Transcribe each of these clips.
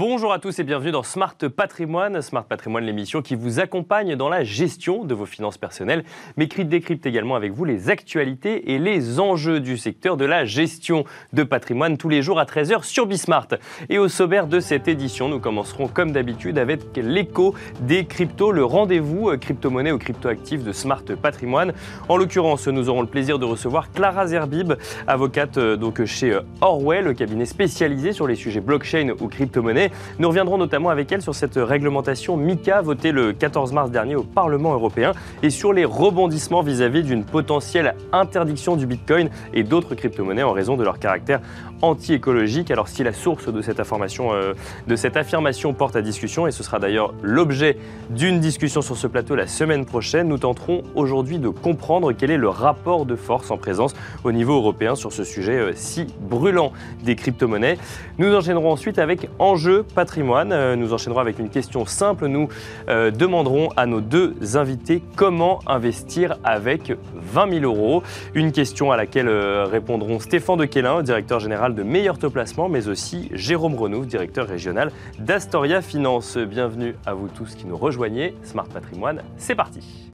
Bonjour à tous et bienvenue dans Smart Patrimoine. Smart Patrimoine, l'émission qui vous accompagne dans la gestion de vos finances personnelles, mais qui décrypte également avec vous les actualités et les enjeux du secteur de la gestion de patrimoine tous les jours à 13h sur Bismart. Et au sommaire de cette édition, nous commencerons comme d'habitude avec l'écho des cryptos, le rendez-vous crypto-monnaie ou crypto-actifs de Smart Patrimoine. En l'occurrence, nous aurons le plaisir de recevoir Clara Zerbib, avocate euh, donc chez euh, Orwell, le cabinet spécialisé sur les sujets blockchain ou crypto-monnaie nous reviendrons notamment avec elle sur cette réglementation MICA votée le 14 mars dernier au Parlement européen et sur les rebondissements vis-à-vis d'une potentielle interdiction du Bitcoin et d'autres crypto-monnaies en raison de leur caractère anti-écologique. Alors si la source de cette information, euh, de cette affirmation porte à discussion, et ce sera d'ailleurs l'objet d'une discussion sur ce plateau la semaine prochaine, nous tenterons aujourd'hui de comprendre quel est le rapport de force en présence au niveau européen sur ce sujet euh, si brûlant des crypto-monnaies. Nous enchaînerons ensuite avec enjeu patrimoine. Euh, nous enchaînerons avec une question simple. Nous demanderons à nos deux invités comment investir avec 20 000 euros. Une question à laquelle répondront Stéphane de directeur général de meilleur taux placement, mais aussi Jérôme Renaud, directeur régional d'Astoria Finance. Bienvenue à vous tous qui nous rejoignez. Smart Patrimoine, c'est parti.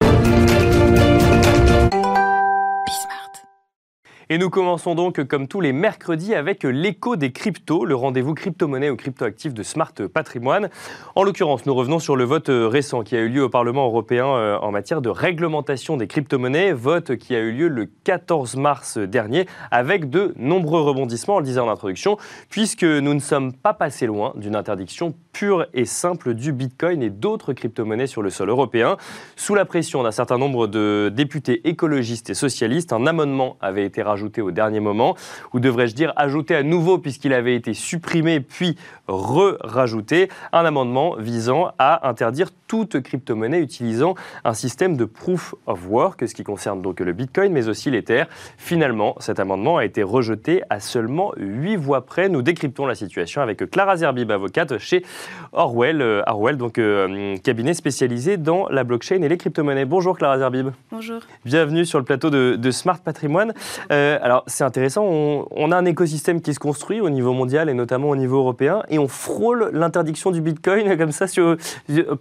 Et nous commençons donc comme tous les mercredis avec l'écho des cryptos, le rendez-vous crypto-monnaie ou crypto-actif de Smart Patrimoine. En l'occurrence, nous revenons sur le vote récent qui a eu lieu au Parlement européen euh, en matière de réglementation des crypto-monnaies, vote qui a eu lieu le 14 mars dernier avec de nombreux rebondissements, on le disait en introduction, puisque nous ne sommes pas passés loin d'une interdiction pure et simple du Bitcoin et d'autres crypto-monnaies sur le sol européen. Sous la pression d'un certain nombre de députés écologistes et socialistes, un amendement avait été rajouté au dernier moment, ou devrais-je dire ajouté à nouveau puisqu'il avait été supprimé puis re-rajouté, un amendement visant à interdire toute crypto-monnaie utilisant un système de proof of work, ce qui concerne donc le Bitcoin, mais aussi l'Ether. Finalement, cet amendement a été rejeté à seulement 8 voix près. Nous décryptons la situation avec Clara Zerbib, avocate chez Orwell, euh, Orwell donc euh, cabinet spécialisé dans la blockchain et les crypto-monnaies. Bonjour Clara Zerbib. Bonjour. Bienvenue sur le plateau de, Smart Patrimoine. Euh, alors c'est intéressant, on, a un écosystème qui se construit au niveau mondial et notamment au niveau européen et on frôle l'interdiction du Bitcoin comme ça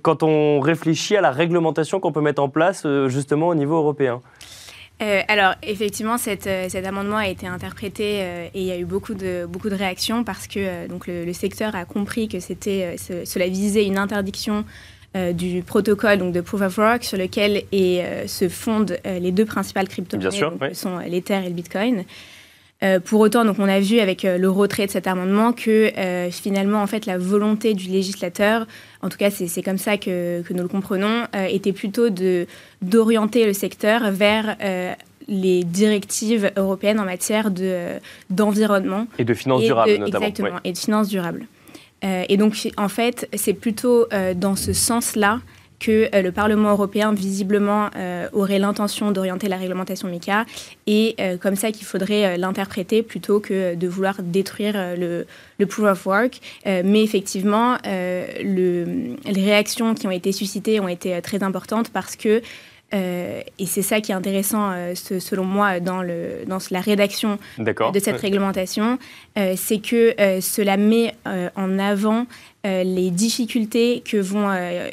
quand on réfléchit à la réglementation qu'on peut mettre en place justement au niveau européen. Euh, alors, effectivement, euh, cet amendement a été interprété euh, et il y a eu beaucoup de, beaucoup de réactions parce que donc le, secteur a compris que c'était, cela visait une interdiction du protocole donc de Proof of Work sur lequel se fondent les deux principales crypto-monnaies, qui sont l'Ether et le Bitcoin. Pour autant, donc on a vu avec le retrait de cet amendement que finalement, en fait, la volonté du législateur en tout cas c'est comme ça que, nous le comprenons, euh, était plutôt d'orienter le secteur vers euh, les directives européennes en matière d'environnement. et de finances durables notamment. Exactement, et de finances durables. Euh, et donc en fait c'est plutôt dans ce sens-là que euh, le Parlement européen, visiblement, euh, aurait l'intention d'orienter la réglementation MICA et euh, comme ça qu'il faudrait l'interpréter plutôt que de vouloir détruire le, le proof of work. mais effectivement, le, les réactions qui ont été suscitées ont été très importantes parce que euh, et c'est ça qui est intéressant, euh, selon moi, dans, le, dans la rédaction de cette réglementation, euh, c'est que cela met en avant les difficultés que vont,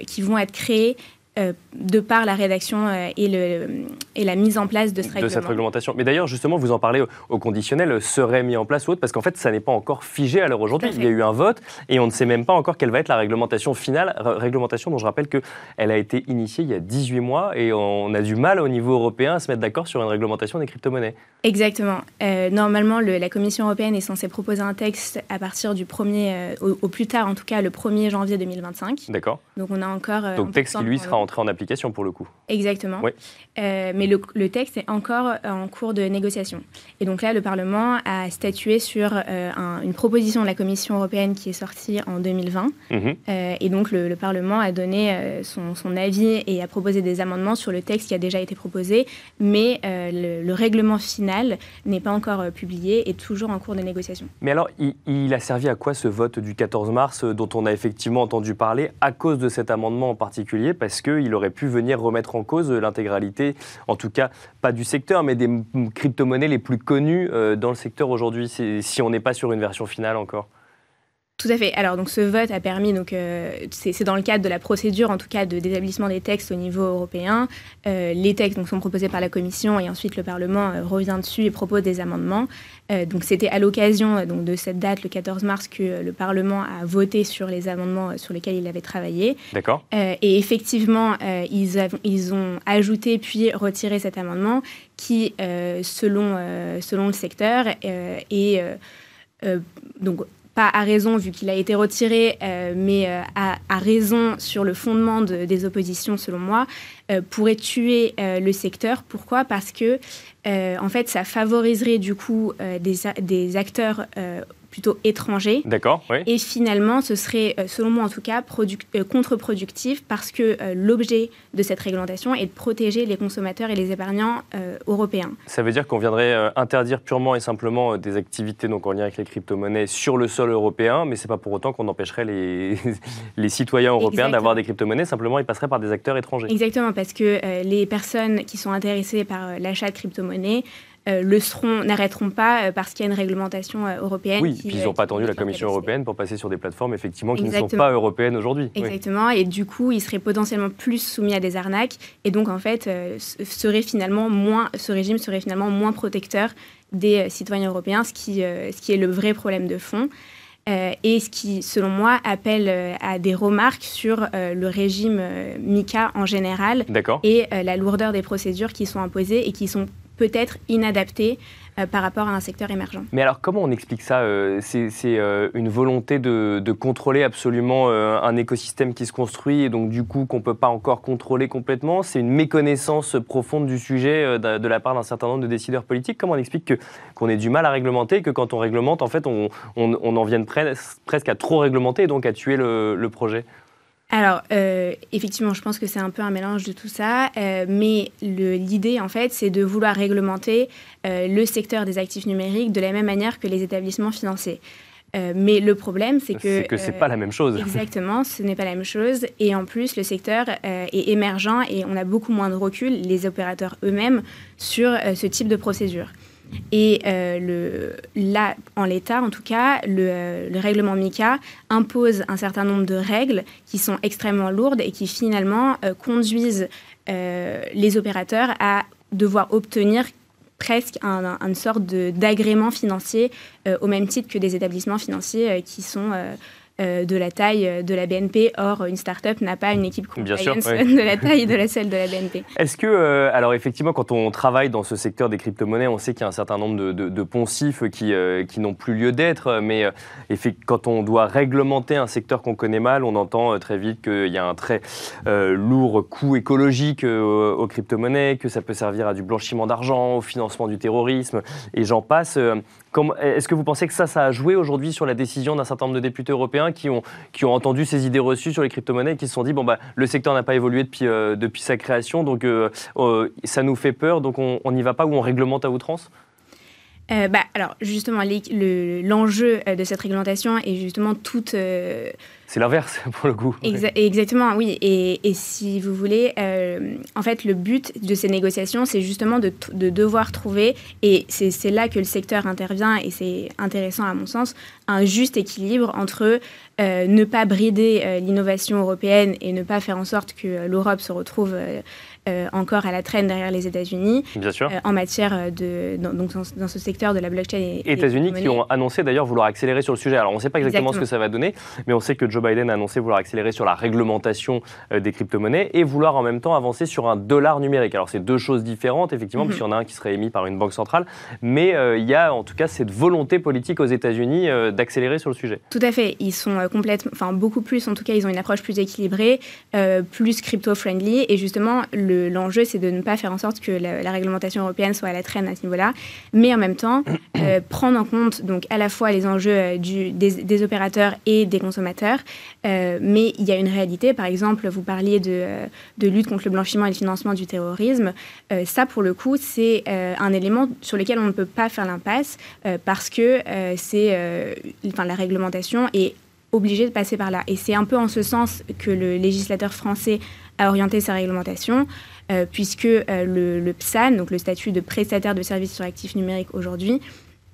qui vont être créées euh, de par la rédaction euh, et, le, et, la mise en place de, ce de cette réglementation. Mais d'ailleurs, justement, vous en parlez au, conditionnel, serait mis en place ou autre, parce qu'en fait, ça n'est pas encore figé à l'heure aujourd'hui. Il y a eu un vote et on ne sait même pas encore quelle va être la réglementation finale, réglementation dont je rappelle qu'elle a été initiée il y a 18 mois et on a du mal au niveau européen à se mettre d'accord sur une réglementation des crypto-monnaies. Exactement. Euh, normalement, la Commission européenne est censée proposer un texte à partir du 1er, au, plus tard en tout cas, le 1er janvier 2025. D'accord. Donc on a encore... Donc texte qui lui sera entrer en application pour le coup. Exactement. Euh, mais le, texte est encore en cours de négociation. Et donc là, le Parlement a statué sur euh, une proposition de la Commission européenne qui est sortie en 2020. Mhm. Euh, et donc le, Parlement a donné son, avis et a proposé des amendements sur le texte qui a déjà été proposé, mais le, règlement final n'est pas encore publié et toujours en cours de négociation. Mais alors, il, il, a servi à quoi ce vote du 14 mars dont on a effectivement entendu parler à cause de cet amendement en particulier Parce que il aurait pu venir remettre en cause l'intégralité, en tout cas pas du secteur, mais des crypto-monnaies les plus connues euh, dans le secteur aujourd'hui, si on n'est pas sur une version finale encore tout à fait. Alors, donc, ce vote a permis, donc, euh, c'est dans le cadre de la procédure, en tout cas, de d'établissement des textes au niveau européen. Euh, les textes donc, sont proposés par la Commission et ensuite le Parlement euh, revient dessus et propose des amendements. donc, c'était à l'occasion donc, de cette date, le 14 mars, que le Parlement a voté sur les amendements sur lesquels il avait travaillé. D'accord. et effectivement, ils, ils, ont ajouté puis retiré cet amendement qui, selon, selon le secteur, est donc pas à raison vu qu'il a été retiré, euh, mais euh, à, raison sur le fondement des oppositions, selon moi, euh, pourrait tuer le secteur. Pourquoi? Parce que, en fait, ça favoriserait du coup des, des, acteurs plutôt étrangers. D'accord, oui. Et finalement, ce serait, euh, selon moi en tout cas, euh, contre-productif parce que euh, l'objet de cette réglementation est de protéger les consommateurs et les épargnants européens. Ça veut dire qu'on viendrait interdire purement et simplement des activités donc en lien avec les crypto-monnaies sur le sol européen, mais c'est pas pour autant qu'on empêcherait les, les citoyens européens d'avoir des crypto-monnaies, simplement ils passeraient par des acteurs étrangers. Exactement, parce que les personnes qui sont intéressées par l'achat de crypto-monnaies euh, le seront, n'arrêteront pas euh, parce qu'il y a une réglementation euh, européenne. Oui, puis ils n'ont pas attendu la Commission européenne pour passer sur des plateformes effectivement qui ne sont pas européennes aujourd'hui. Exactement, et du coup, ils seraient potentiellement plus soumis à des arnaques, et donc en fait, serait finalement moins, ce régime serait finalement moins protecteur des citoyens européens, ce qui, ce qui est le vrai problème de fond. et ce qui, selon moi, appelle à des remarques sur le régime MICA en général et la lourdeur des procédures qui sont imposées et qui sont peut-être inadapté euh, par rapport à un secteur émergent. Mais alors comment on explique ça euh, C'est euh, une volonté de, contrôler absolument un écosystème qui se construit et donc du coup qu'on ne peut pas encore contrôler complètement? C'est une méconnaissance profonde du sujet de, la part d'un certain nombre de décideurs politiques. Comment on explique qu'on ait du mal à réglementer et que quand on réglemente, en fait, on, en vienne presque à trop réglementer et donc à tuer le projet? Alors, euh, effectivement, je pense que c'est un peu un mélange de tout ça, euh, mais l'idée, en fait, c'est de vouloir réglementer euh, le secteur des actifs numériques de la même manière que les établissements financiers. mais le problème, c'est que... C'est que ce n'est pas la même chose. Exactement, ce n'est pas la même chose. Et en plus, le secteur est émergent et on a beaucoup moins de recul, les opérateurs eux-mêmes, sur ce type de procédure. Et euh, là, en l'état, en tout cas, le, règlement MICA impose un certain nombre de règles qui sont extrêmement lourdes et qui finalement euh, conduisent euh, les opérateurs à devoir obtenir presque un, une sorte d'agrément financier au même titre que des établissements financiers qui sont euh, de la taille euh, de la BNP. Or, une start-up n'a pas une équipe compliance de la taille de la celle de la BNP. Est-ce que, euh, alors effectivement, quand on travaille dans ce secteur des crypto-monnaies, on sait qu'il y a un certain nombre de, poncifs qui, qui n'ont plus lieu d'être, mais quand on doit réglementer un secteur qu'on connaît mal, on entend très vite qu'il y a un très lourd coût écologique aux crypto-monnaies, que ça peut servir à du blanchiment d'argent, au financement du terrorisme, et j'en passe. Est-ce que vous pensez que ça, ça a joué aujourd'hui sur la décision d'un certain nombre de députés européens qui ont, entendu ces idées reçues sur les crypto-monnaies et qui se sont dit, bon, bah, le secteur n'a pas évolué depuis, euh, sa création, donc euh, euh, ça nous fait peur, donc on n'y va pas ou on réglemente à outrance? Bah, alors justement, l'enjeu de cette réglementation est justement toute c'est l'inverse pour le coup. exactement, oui. Et, si vous voulez, euh, en fait, le but de ces négociations, c'est justement de, devoir trouver, et c'est là que le secteur intervient, et c'est intéressant à mon sens, un juste équilibre entre euh, ne pas brider euh, l'innovation européenne et ne pas faire en sorte que l'Europe se retrouve encore à la traîne derrière les États-Unis en matière de dans, donc dans, ce secteur de la blockchain. Et, États-Unis qui ont annoncé d'ailleurs vouloir accélérer sur le sujet. Alors on ne sait pas exactement, ce que ça va donner, mais on sait que Joe Biden a annoncé vouloir accélérer sur la réglementation euh, des crypto-monnaies et vouloir en même temps avancer sur un dollar numérique. Alors, c'est deux choses différentes, effectivement, puisqu'il y en a un qui serait émis par une banque centrale, mais euh, il y a en tout cas cette volonté politique aux États-Unis euh, d'accélérer sur le sujet. Tout à fait. Ils sont complètement, enfin, beaucoup plus, en tout cas, ils ont une approche plus équilibrée, plus crypto-friendly, et justement, l'enjeu, c'est de ne pas faire en sorte que la, réglementation européenne soit à la traîne à ce niveau-là, mais en même temps, prendre en compte donc à la fois les enjeux du, des, des, opérateurs et des consommateurs, euh, mais il y a une réalité. Par exemple, vous parliez de, euh, de, lutte contre le blanchiment et le financement du terrorisme. Euh, ça, pour le coup, c'est un élément sur lequel on ne peut pas faire l'impasse parce que c'est, enfin, la réglementation est obligée de passer par là. Et c'est un peu en ce sens que le législateur français a orienté sa réglementation, puisque le, le, PSAN, donc le statut de prestataire de services sur actifs numériques aujourd'hui,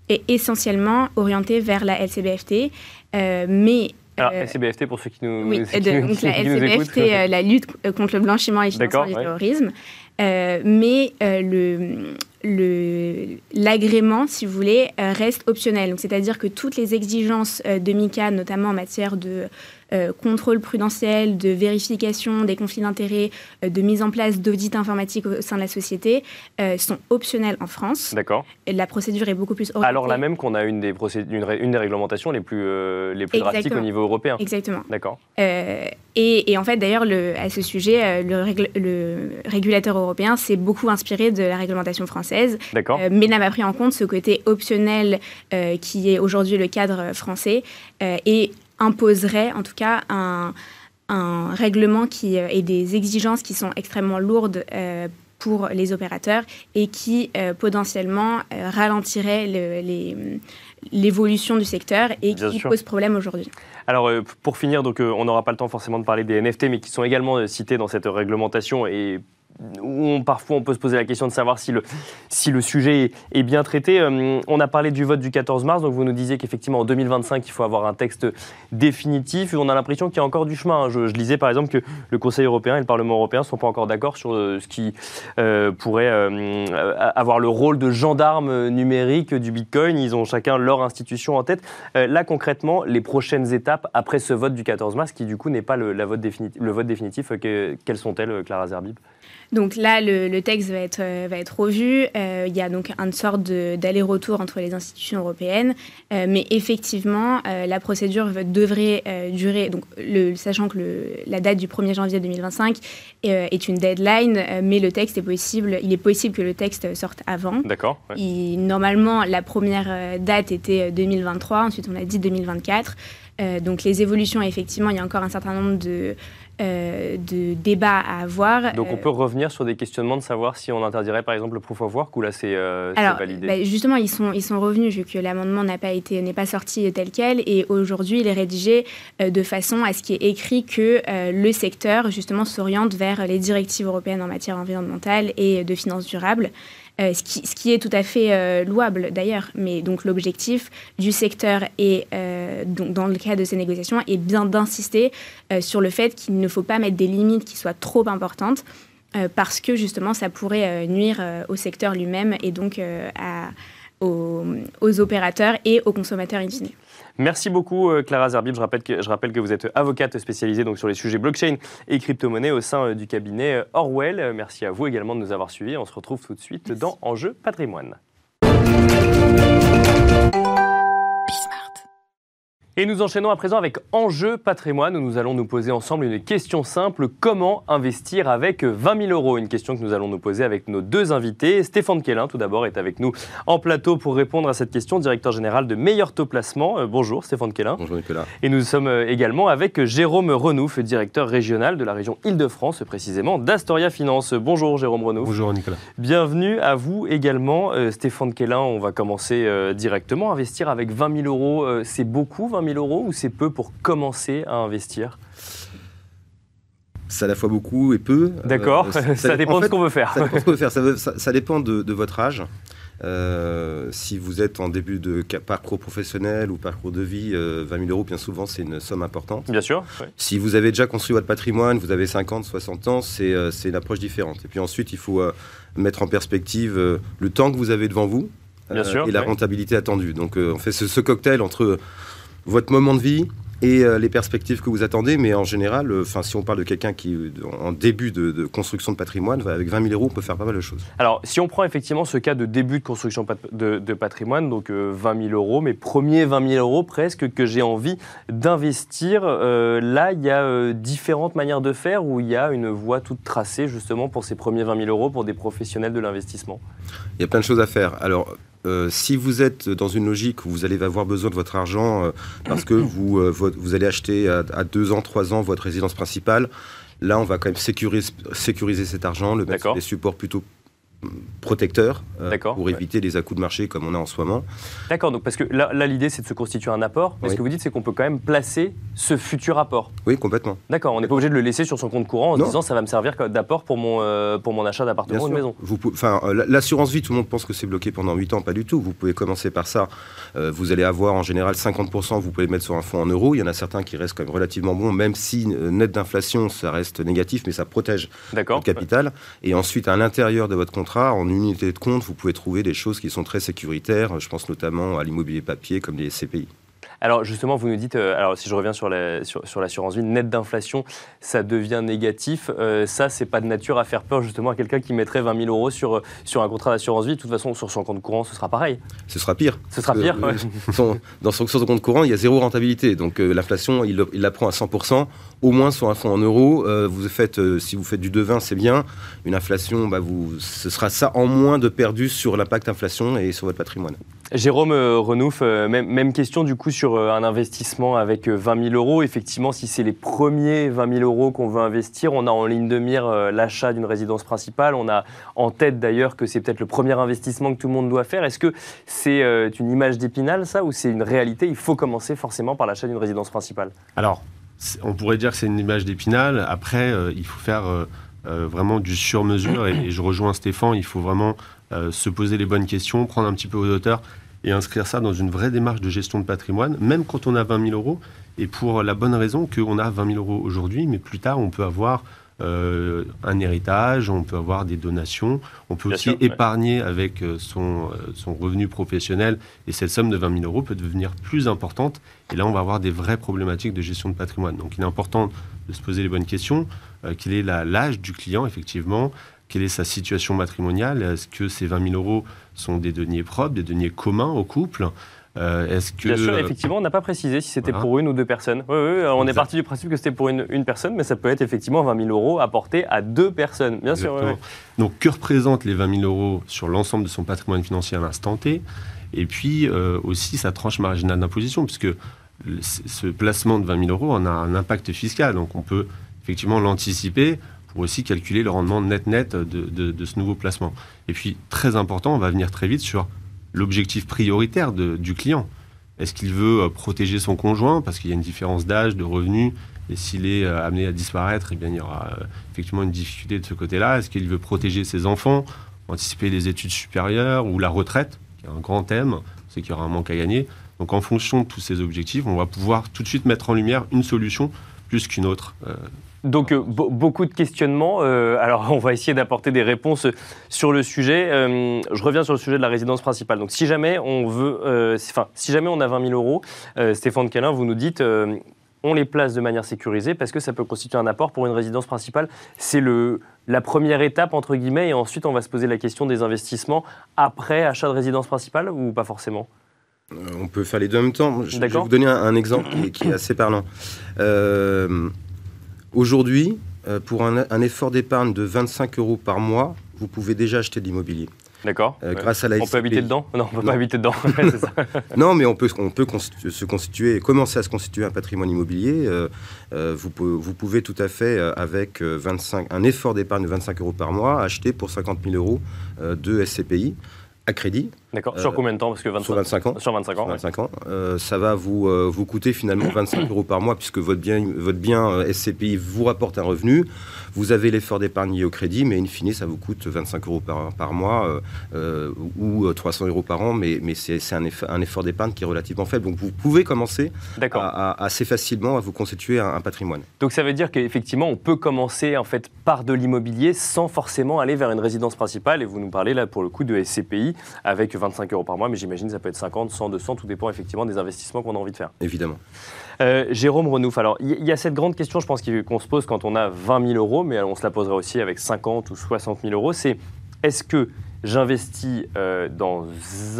est essentiellement orientée vers la LCBFT, mais alors, LCBFT, pour ceux qui nous, oui, qui donc la LCBFT, la lutte contre le blanchiment et le financement du terrorisme. Mais le, l'agrément, si vous voulez, reste optionnel. C'est-à-dire que toutes les exigences de MICA, notamment en matière de euh, contrôle prudentiel, de vérification des conflits d'intérêts, euh, de mise en place d'audits informatiques au sein de la société euh, sont optionnels en France. D'accord. La procédure est beaucoup plus orientée. Alors là même qu'on a une des, une, des réglementations les plus, les plus drastiques au niveau européen. Exactement. D'accord. Et, et, en fait, d'ailleurs, à ce sujet, le, le, régulateur européen s'est beaucoup inspiré de la réglementation française, mais n'a pas pris en compte ce côté optionnel qui est aujourd'hui le cadre français. et imposerait en tout cas un, règlement qui, euh, et des exigences qui sont extrêmement lourdes euh, pour les opérateurs et qui euh, potentiellement ralentiraient l'évolution du secteur et qui pose problème aujourd'hui. Alors pour finir, donc on n'aura pas le temps forcément de parler des NFT, mais qui sont également cités dans cette réglementation et où parfois on peut se poser la question de savoir si le, si le sujet est, bien traité. Euh, on a parlé du vote du 14 mars, donc vous nous disiez qu'effectivement en 2025 il faut avoir un texte définitif. On a l'impression qu'il y a encore du chemin. Hein. Je, lisais par exemple que le Conseil européen et le Parlement européen ne sont pas encore d'accord sur euh, ce qui euh, pourrait avoir le rôle de gendarme numérique du Bitcoin. Ils ont chacun leur institution en tête. là concrètement, les prochaines étapes après ce vote du 14 mars, qui du coup n'est pas le, vote définitif, le vote définitif, quelles sont-elles, Clara Zerbib? Donc là, le, texte va être, euh, va être revu. Euh, il y a donc une sorte d'aller-retour entre les institutions européennes. Euh, mais effectivement, la procédure devrait durer, donc le, sachant que la date du 1er janvier 2025 est une deadline, mais le texte est possible, il est possible que le texte sorte avant. D'accord. Normalement, la première date était 2023, ensuite on a dit 2024. donc les évolutions, effectivement, il y a encore un certain nombre de, euh, de débats à avoir. Donc on peut revenir sur des questionnements de savoir si on interdirait par exemple le proof of work ou là c'est euh, validé bah, Justement, ils sont, ils sont revenus vu que l'amendement n'a pas été n'est pas sorti tel quel et aujourd'hui il est rédigé euh, de façon à ce qu'il est écrit que le secteur justement s'oriente vers les directives européennes en matière environnementale et de finances durables. Euh, ce, qui, est tout à fait euh, louable d'ailleurs. Mais donc l'objectif du secteur et euh, donc dans le cas de ces négociations est bien d'insister sur le fait qu'il ne faut pas mettre des limites qui soient trop importantes parce que justement ça pourrait nuire au secteur lui-même et donc aux, opérateurs et aux consommateurs in. Merci beaucoup euh, Clara Zerbib. Je rappelle, que, je rappelle que vous êtes avocate spécialisée donc, sur les sujets blockchain et crypto-monnaie au sein euh, du cabinet euh, Orwell. Merci à vous également de nous avoir suivis. On se retrouve tout de suite dans Enjeu patrimoine. Et nous enchaînons à présent avec Enjeu patrimoine où nous allons nous poser ensemble une question simple. Comment investir avec 20 000 euros? Une question que nous allons nous poser avec nos deux invités. Stéphane Kellin, tout d'abord, est avec nous en plateau pour répondre à cette question, directeur général de Meilleur Taux Placement. Euh, bonjour Stéphane Kellin. Bonjour Nicolas. Et nous sommes euh, également avec Jérôme Renouf, directeur régional de la région Île-de-France, précisément d'Astoria Finance. Bonjour Jérôme Renouf. Bonjour Nicolas. Bienvenue à vous également. Euh, Stéphane Kellin, on va commencer directement. Investir avec 20 000 euros, c'est beaucoup 20 000 euros ou c'est peu pour commencer à investir? C'est à la fois beaucoup et peu. D'accord, euh, ça, dépend de ce qu'on veut faire. Ça dépend de ce qu'on veut faire. Ça, dépend de, votre âge. Euh, si vous êtes en début de parcours professionnel ou parcours de vie, 20 euh, 000 euros, bien souvent, c'est une somme importante. Bien sûr. Si vous avez déjà construit votre patrimoine, vous avez 50, 60 ans, c'est une approche différente. Et puis ensuite, il faut mettre en perspective le temps que vous avez devant vous et la rentabilité attendue. Donc, on fait ce cocktail entre votre moment de vie et euh, les perspectives que vous attendez. Mais en général, euh, si on parle de quelqu'un qui en début de, construction de patrimoine, avec 20 000 euros, on peut faire pas mal de choses. Alors, si on prend effectivement ce cas de début de construction de, patrimoine, donc 20 euh, 000 euros, mes premiers 20 000 euros presque que j'ai envie d'investir, là, il y a différentes manières de faire où il y a une voie toute tracée justement pour ces premiers 20 000 euros pour des professionnels de l'investissement. Il y a plein de choses à faire. Alors, euh, si vous êtes dans une logique où vous allez avoir besoin de votre argent euh, parce que vous, euh, vous allez acheter à, deux ans, trois ans votre résidence principale, là, on va quand même sécuriser, sécuriser cet argent, le mettre sur des supports plutôt protecteur euh, pour éviter les à-coups de marché comme on a en ce moment. D'accord, donc parce que là, l'idée c'est de se constituer un apport, mais ce que vous dites c'est qu'on peut quand même placer ce futur apport. Oui, complètement. D'accord, on n'est pas obligé de le laisser sur son compte courant en se disant ça va me servir d'apport pour mon, euh, pour mon achat d'appartement ou de maison. Enfin, euh, l'assurance vie, tout le monde pense que c'est bloqué pendant 8 ans, pas du tout. Vous pouvez commencer par ça. vous allez avoir en général 50%, vous pouvez mettre sur un fonds en euros. Il y en a certains qui restent quand même relativement bons, même si net d'inflation ça reste négatif, mais ça protège le capital. Et ensuite, à l'intérieur de votre en unité de compte, vous pouvez trouver des choses qui sont très sécuritaires. Je pense notamment à l'immobilier papier comme les CPI. Alors justement, vous nous dites, euh, alors si je reviens sur l'assurance vie, net d'inflation, ça devient négatif. Euh, ça, c'est pas de nature à faire peur justement à quelqu'un qui mettrait 20 000 euros sur, sur un contrat d'assurance vie. De toute façon, sur son compte courant, ce sera pareil. Ce sera pire. Ce sera pire. dans son, compte courant, il y a zéro rentabilité. Donc euh, l'inflation, il, il, la prend à 100%. Au moins sur un fonds en euros, vous faites, si vous faites du devin, c'est bien. Une inflation, bah, vous, ce sera ça en moins de perdu sur l'impact inflation et sur votre patrimoine. Jérôme Renouf, même, même question du coup sur euh, un investissement avec 20 euh, 000 euros. Effectivement, si c'est les premiers 20 000 euros qu'on veut investir, on a en ligne de mire euh, l'achat d'une résidence principale. On a en tête d'ailleurs que c'est peut-être le premier investissement que tout le monde doit faire. Est-ce que c'est une image d'épinal, ça, ou c'est une réalité? Il faut commencer forcément par l'achat d'une résidence principale Alors, on pourrait dire que c'est une image d'épinal. Après, il faut faire vraiment du sur-mesure. Et, je rejoins Stéphane, il faut vraiment se poser les bonnes questions, prendre un petit peu aux hauteur et inscrire ça dans une vraie démarche de gestion de patrimoine, même quand on a 20 000 euros, et pour la bonne raison qu'on a 20 000 euros aujourd'hui, mais plus tard, on peut avoir euh, un héritage, on peut avoir des donations, on peut aussi épargner avec euh, son, euh, son, revenu professionnel, et cette somme de 20 000 euros peut devenir plus importante, et là, on va avoir des vraies problématiques de gestion de patrimoine. Donc, il est important de se poser les bonnes questions. quel est l'âge du client, effectivement quelle est sa situation matrimoniale? Est-ce que ces 20 000 euros sont des deniers propres, des deniers communs au couple? Euh, est-ce que... Bien sûr, effectivement, on n'a pas précisé si c'était pour une ou deux personnes. Oui, oui, on est parti du principe que c'était pour une, une, personne, mais ça peut être effectivement 20 000 euros apportés à deux personnes, bien sûr. Donc, que représentent les 20 000 euros sur l'ensemble de son patrimoine financier à l'instant T? Et puis euh, aussi sa tranche marginale d'imposition, puisque ce placement de 20 000 euros en a un impact fiscal. Donc, on peut effectivement l'anticiper pour aussi calculer le rendement net-net de, ce nouveau placement. Et puis, très important, on va venir très vite sur l'objectif prioritaire du client. Est-ce qu'il veut euh, protéger son conjoint parce qu'il y a une différence d'âge, de revenus et s'il est euh, amené à disparaître, eh bien, il y aura euh, effectivement une difficulté de ce côté-là. Est-ce qu'il veut protéger ses enfants, anticiper les études supérieures ou la retraite, qui est un grand thème, c'est qu'il y aura un manque à gagner. Donc en fonction de tous ces objectifs, on va pouvoir tout de suite mettre en lumière une solution plus qu'une autre donc euh, beaucoup de questionnements. Euh, alors on va essayer d'apporter des réponses sur le sujet. Euh, je reviens sur le sujet de la résidence principale. Donc si jamais on veut, enfin si jamais on a 20 000 euros, Stéphane Calin, vous nous dites on les place de manière sécurisée parce que ça peut constituer un apport pour une résidence principale. C'est le, la première étape, entre guillemets, et ensuite on va se poser la question des investissements après achat de résidence principale ou pas forcément? On peut faire les deux en même temps. Je, vais vous donner un, exemple qui, qui, est assez parlant. Aujourd'hui, euh, pour un, effort d'épargne de 25 euros par mois, vous pouvez déjà acheter de l'immobilier. D'accord. Euh, grâce à la On peut habiter dedans? Non, on ne peut pas habiter dedans. non, mais on peut, on peut se constituer, commencer à se constituer un patrimoine immobilier. Euh, vous, vous, pouvez tout à fait, avec 25, un effort d'épargne de 25 euros par mois, acheter pour 50 000 euros de SCPI à crédit. D'accord. Sur combien de temps? Parce que 25, sur 25 ans. Sur 25 ans. 25 ans. Euh, ça va vous, euh, vous coûter finalement 25 euros par mois puisque votre bien, votre bien euh, SCPI vous rapporte un revenu. Vous avez l'effort d'épargne lié au crédit, mais in fine, ça vous coûte 25 euros par, par mois ou 300 euros par an. Mais, mais c'est un, un, effort d'épargne qui est relativement faible. Donc vous pouvez commencer à, assez facilement à vous constituer un, un patrimoine. Donc ça veut dire qu'effectivement, on peut commencer en fait par de l'immobilier sans forcément aller vers une résidence principale. Et vous nous parlez là pour le coup de SCPI avec 25 euros par mois, mais j'imagine que ça peut être 50, 100, 200, tout dépend effectivement des investissements qu'on a envie de faire. Évidemment. Euh, Jérôme Renouf, alors il y, a cette grande question, je pense, qu'on se pose quand on a 20 000 euros, mais on se la poserait aussi avec 50 ou 60 000 euros, c'est est-ce que j'investis euh, dans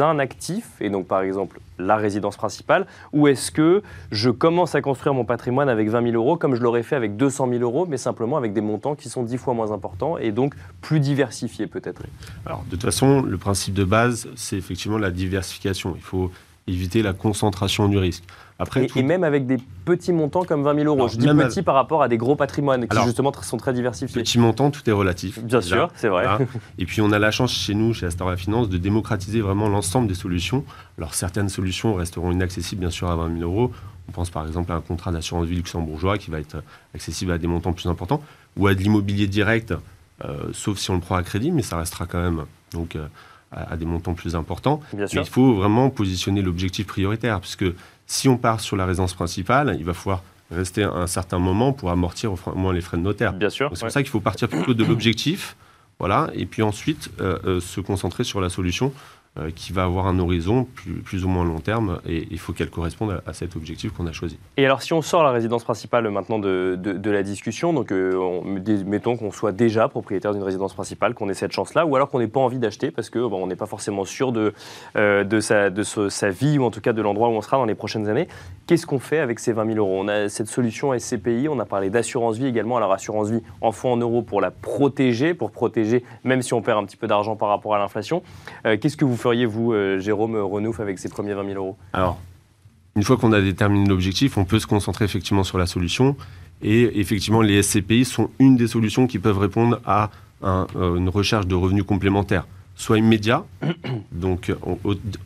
un actif, et donc par exemple la résidence principale, ou est-ce que je commence à construire mon patrimoine avec 20 000 euros comme je l'aurais fait avec 200 000 euros, mais simplement avec des montants qui sont 10 fois moins importants et donc plus diversifiés peut-être? Alors de toute façon, le principe de base, c'est effectivement la diversification. Il faut éviter la concentration du risque. Après, et, même avec des petits montants comme 20 000 euros. je dis petits par rapport à des gros patrimoines qui justement sont très diversifiés. Petits montants, tout est relatif. Bien sûr, c'est vrai. Et puis on a la chance chez nous, chez Astor Finance, de démocratiser vraiment l'ensemble des solutions. Alors certaines solutions resteront inaccessibles bien sûr à 20 000 euros. On pense par exemple à un contrat d'assurance vie luxembourgeois qui va être accessible à des montants plus importants, ou à de l'immobilier direct, euh, sauf si on le prend à crédit, mais ça restera quand même donc euh, à, des montants plus importants. mais il faut vraiment positionner l'objectif prioritaire, puisque si on part sur la résidence principale, il va falloir rester un certain moment pour amortir au moins les frais de notaire. Bien sûr. C'est pour ça qu'il faut partir plutôt de l'objectif, voilà, et puis ensuite euh, se concentrer sur la solution euh, qui va avoir un horizon plus, ou moins long terme et il faut qu'elle corresponde à, cet objectif qu'on a choisi. Et alors si on sort la résidence principale maintenant de, de, la discussion, donc euh, mettons qu'on soit déjà propriétaire d'une résidence principale, qu'on ait cette chance-là, ou alors qu'on n'ait pas envie d'acheter parce qu'on n'est pas forcément sûr de, euh, de, sa, de sa vie ou en tout cas de l'endroit où on sera dans les prochaines années, qu'est-ce qu'on fait avec ces 20 000 euros? On a cette solution SCPI, on a parlé d'assurance vie également, alors assurance vie en fonds en euros pour la protéger, pour protéger même si on perd un petit peu d'argent par rapport à l'inflation. Qu'est-ce que vous feriez-vous, euh, Jérôme Renouf, avec ces premiers 20 000 euros? Alors, une fois qu'on a déterminé l'objectif, on peut se concentrer effectivement sur la solution. Et effectivement, les SCPI sont une des solutions qui peuvent répondre à euh, une recherche de revenus complémentaires, soit immédiat, donc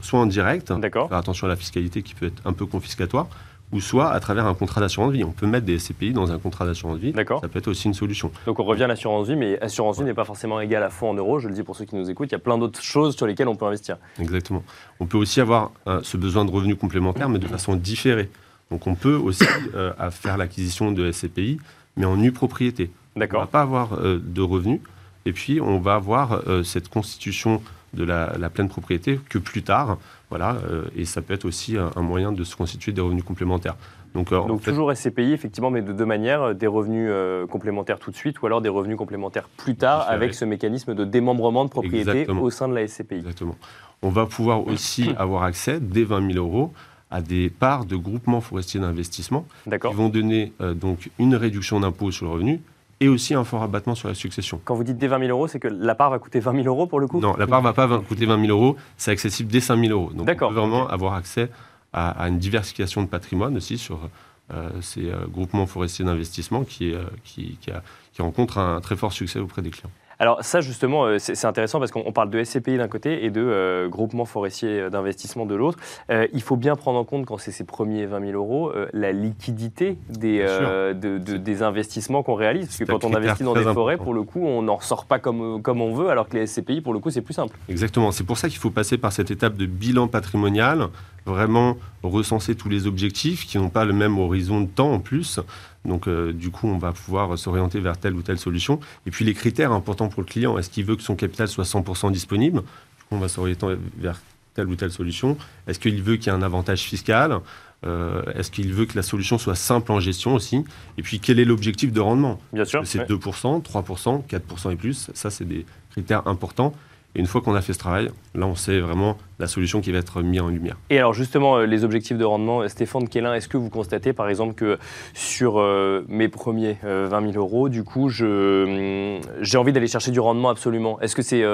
soit en direct, faire attention à la fiscalité qui peut être un peu confiscatoire, ou soit à travers un contrat d'assurance vie. On peut mettre des SCPI dans un contrat d'assurance vie. Ça peut être aussi une solution. Donc on revient à l'assurance vie, mais assurance vie n'est pas forcément égale à fond en euros. Je le dis pour ceux qui nous écoutent, il y a plein d'autres choses sur lesquelles on peut investir. Exactement. On peut aussi avoir euh, ce besoin de revenus complémentaires, mais de façon différée. Donc on peut aussi euh, faire l'acquisition de SCPI, mais en nue propriété. D'accord. On ne va pas avoir euh, de revenus. Et puis on va avoir cette constitution de la, la, pleine propriété que plus tard. Voilà, euh, et ça peut être aussi un, moyen de se constituer des revenus complémentaires. Donc, euh, toujours SCPI, effectivement, mais de deux manières, euh, des revenus complémentaires tout de suite ou alors des revenus complémentaires plus tard avec ce mécanisme de démembrement de propriété au sein de la SCPI. Exactement. On va pouvoir aussi avoir accès, dès 20 000 euros, à des parts de groupements forestiers d'investissement qui vont donner donc une réduction d'impôt sur le revenu et aussi un fort abattement sur la succession. Quand vous dites dès 20 000 euros, c'est que la part va coûter 20 000 euros pour le coup Non, la part ne va pas coûter 20 000 euros, c'est accessible dès 5 000 euros. Donc on peut vraiment avoir accès à, une diversification de patrimoine aussi sur euh, ces euh, groupements forestiers d'investissement qui, euh, qui, qui rencontrent un très fort succès auprès des clients. Alors ça justement, euh, c'est intéressant parce qu'on parle de SCPI d'un côté et de euh, groupement forestier d'investissement de l'autre. Euh, il faut bien prendre en compte quand c'est ces premiers 20 000 euros la liquidité des, des investissements qu'on réalise. Parce que quand on investit dans des forêts, pour le coup, on n'en sort pas comme, comme on veut, alors que les SCPI, pour le coup, c'est plus simple. Exactement. C'est pour ça qu'il faut passer par cette étape de bilan patrimonial, vraiment recenser tous les objectifs qui n'ont pas le même horizon de temps en plus. Donc, euh, du coup, on va pouvoir s'orienter vers telle ou telle solution. Et puis, les critères importants pour le client, est-ce qu'il veut que son capital soit 100% disponible? Du coup, On va s'orienter vers telle ou telle solution. Est-ce qu'il veut qu'il y ait un avantage fiscal? Euh, Est-ce qu'il veut que la solution soit simple en gestion aussi? Et puis, quel est l'objectif de rendement? Bien sûr. C'est 2%, 3%, 4% et plus. Ça, c'est des critères importants. Et une fois qu'on a fait ce travail, là, on sait vraiment la solution qui va être mise en lumière. Et alors, justement, euh, les objectifs de rendement, Stéphane Kélin, est-ce que vous constatez, par exemple, que sur euh, mes premiers 20 euh, 000 euros, du coup, hum, j'ai envie d'aller chercher du rendement absolument? Est-ce que c'est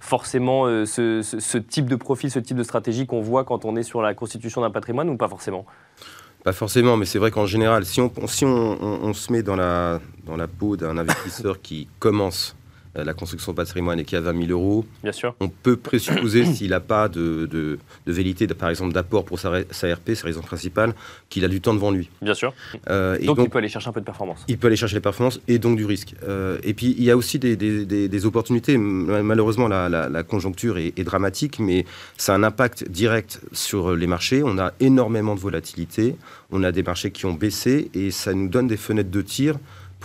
forcément ce, type de profil, ce type de stratégie qu'on voit quand on est sur la constitution d'un patrimoine ou pas forcément? Pas forcément, mais c'est vrai qu'en général, si on, si on, se met dans la, dans la peau d'un investisseur qui commence euh, la construction patrimoine et qui a 20 000 euros, Bien sûr. on peut présupposer, s'il n'a pas de, de, de vérité, par exemple d'apport pour sa, sa, RP, sa résidence principale, qu'il a du temps devant lui. Bien sûr. Euh, donc, il peut aller chercher un peu de performance. Il peut aller chercher les performances et donc du risque. Euh, et puis il y a aussi des, des, des, opportunités. Malheureusement, la, la, conjoncture est, est, dramatique, mais ça a un impact direct sur les marchés. On a énormément de volatilité, on a des marchés qui ont baissé et ça nous donne des fenêtres de tir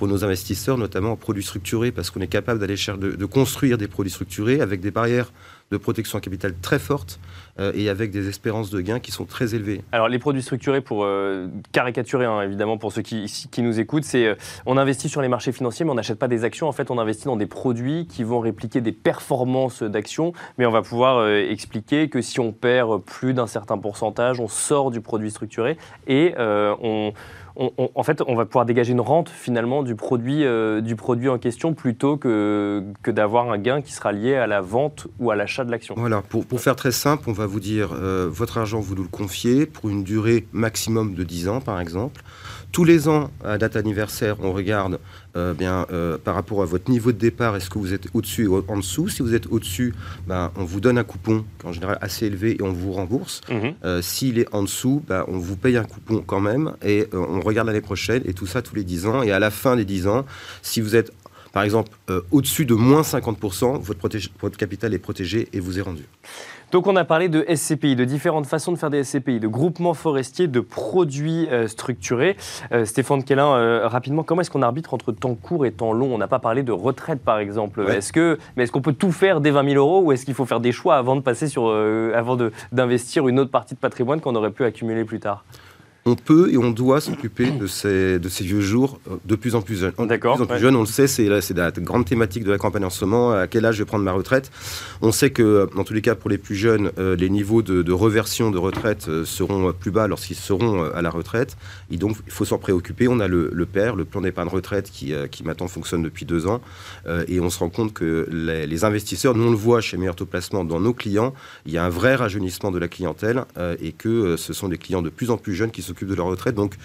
pour nos investisseurs, notamment en produits structurés, parce qu'on est capable d'aller chercher de, construire des produits structurés avec des barrières de protection à capital très fortes euh, et avec des espérances de gains qui sont très élevées. Alors les produits structurés, pour euh, caricaturer hein, évidemment pour ceux qui, qui nous écoutent, c'est euh, on investit sur les marchés financiers mais on n'achète pas des actions, en fait on investit dans des produits qui vont répliquer des performances d'actions, mais on va pouvoir expliquer que si on perd plus d'un certain pourcentage, on sort du produit structuré et on en fait, on va pouvoir dégager une rente finalement du produit, du produit en question plutôt que, d'avoir un gain qui sera lié à la vente ou à l'achat de l'action. Voilà, pour, pour, faire très simple, on va vous dire, votre argent, vous nous le confiez pour une durée maximum de 10 ans par exemple. Tous les ans, à date anniversaire, on regarde euh, bien, euh, par rapport à votre niveau de départ, est-ce que vous êtes au-dessus ou en dessous Si vous êtes au-dessus, ben, on vous donne un coupon, en général assez élevé, et on vous rembourse. Mhm. Euh, s'il est en dessous, ben, on vous paye un coupon quand même, et on regarde l'année prochaine, et tout ça tous les 10 ans. Et à la fin des 10 ans, si vous êtes par exemple, au-dessus de moins 50%, votre, votre capital est protégé et vous est rendu. Donc on a parlé de SCPI, de différentes façons de faire des SCPI, de groupements forestiers, de produits euh, structurés. Euh, Stéphane Kellin, euh, rapidement, comment est-ce qu'on arbitre entre temps court et temps long? On n'a pas parlé de retraite par exemple. Est-ce que, mais est-ce qu'on peut tout faire dès 20 000 euros ou est-ce qu'il faut faire des choix avant de passer sur, avant d'investir une autre partie de patrimoine qu'on aurait pu accumuler plus tard? On peut et on doit s'occuper de ces, de ces vieux jours euh, de plus en plus jeunes. D'accord. De plus en plus jeunes, on le sait, c'est la grande thématique de la campagne en ce moment. À quel âge je vais prendre ma retraite? On sait que, euh, dans tous les cas, pour les plus jeunes, euh, les niveaux de, reversion de retraite seront plus bas lorsqu'ils seront à la retraite. Et donc, il faut s'en préoccuper. On a le, le PER, le plan d'épargne retraite, qui, qui maintenant fonctionne depuis deux ans. et on se rend compte que les, investisseurs, nous on le voit chez Meilleur Taux Placement, dans nos clients, il y a un vrai rajeunissement de la clientèle et que ce sont des clients de plus en plus jeunes qui s'occupent de leur retraite. Donc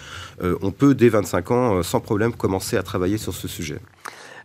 euh, on peut, dès 25 ans, euh, sans problème, commencer à travailler sur ce sujet.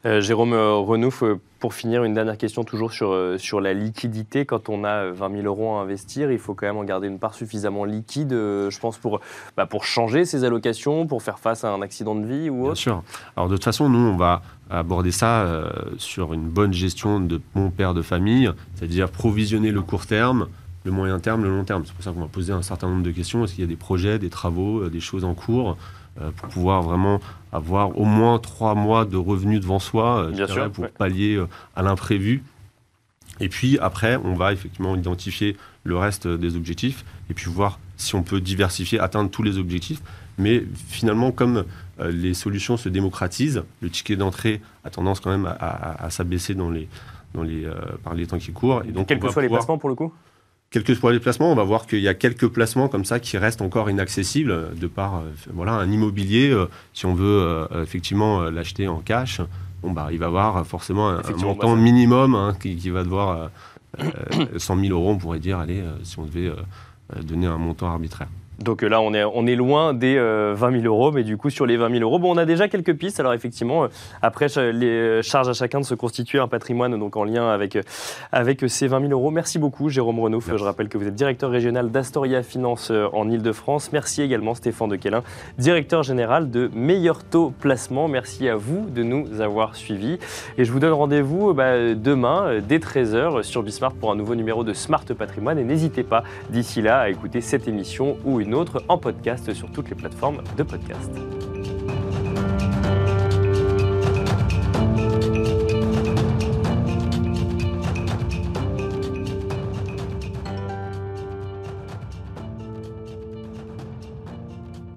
Euh, Jérôme Renouf, pour finir, une dernière question toujours sur, sur la liquidité. Quand on a 20 000 euros à investir, il faut quand même en garder une part suffisamment liquide, je pense, pour, bah, pour changer ses allocations, pour faire face à un accident de vie ou autre Bien sûr. Alors de toute façon, nous, on va aborder ça sur une bonne gestion de mon père de famille, c'est-à-dire provisionner le court terme, le moyen terme, le long terme. C'est pour ça qu'on va poser un certain nombre de questions. Est-ce qu'il y a des projets, des travaux, euh, des choses en cours euh, pour pouvoir vraiment avoir au moins trois mois de revenus devant soi euh, pour pallier à l'imprévu? Et puis après, on va effectivement identifier le reste des objectifs et puis voir si on peut diversifier, atteindre tous les objectifs. Mais finalement, comme les solutions se démocratisent, le ticket d'entrée a tendance quand même à, s'abaisser dans les, dans les, par les temps qui courent. Et donc, quels que soient les placements pour le coup? Quels que soient les placements, on va voir qu'il y a quelques placements comme ça qui restent encore inaccessibles de par euh, voilà, un immobilier. Euh, si on veut euh, effectivement l'acheter en cash, bon, bah, il va avoir forcément un, montant bah, minimum hein, qui, qui, va devoir 100 000 euros, on pourrait dire, allez, si on devait donner un montant arbitraire. Donc euh, là, on est, on est loin des 20 euh, 000 euros, mais du coup, sur les 20 000 euros, bon, on a déjà quelques pistes. Alors effectivement, euh, après, les charges à chacun de se constituer un patrimoine donc en lien avec, avec ces 20 000 euros. Merci beaucoup, Jérôme Renouf. Je rappelle que vous êtes directeur régional d'Astoria Finance en Ile-de-France. Merci également, Stéphane Dequelin, directeur général de Meilleur Taux Placement. Merci à vous de nous avoir suivis. Et je vous donne rendez-vous bah, demain, dès 13h, sur Bismart pour un nouveau numéro de Smart Patrimoine. Et n'hésitez pas, d'ici là, à écouter cette émission ou une autre en podcast sur toutes les plateformes de podcast.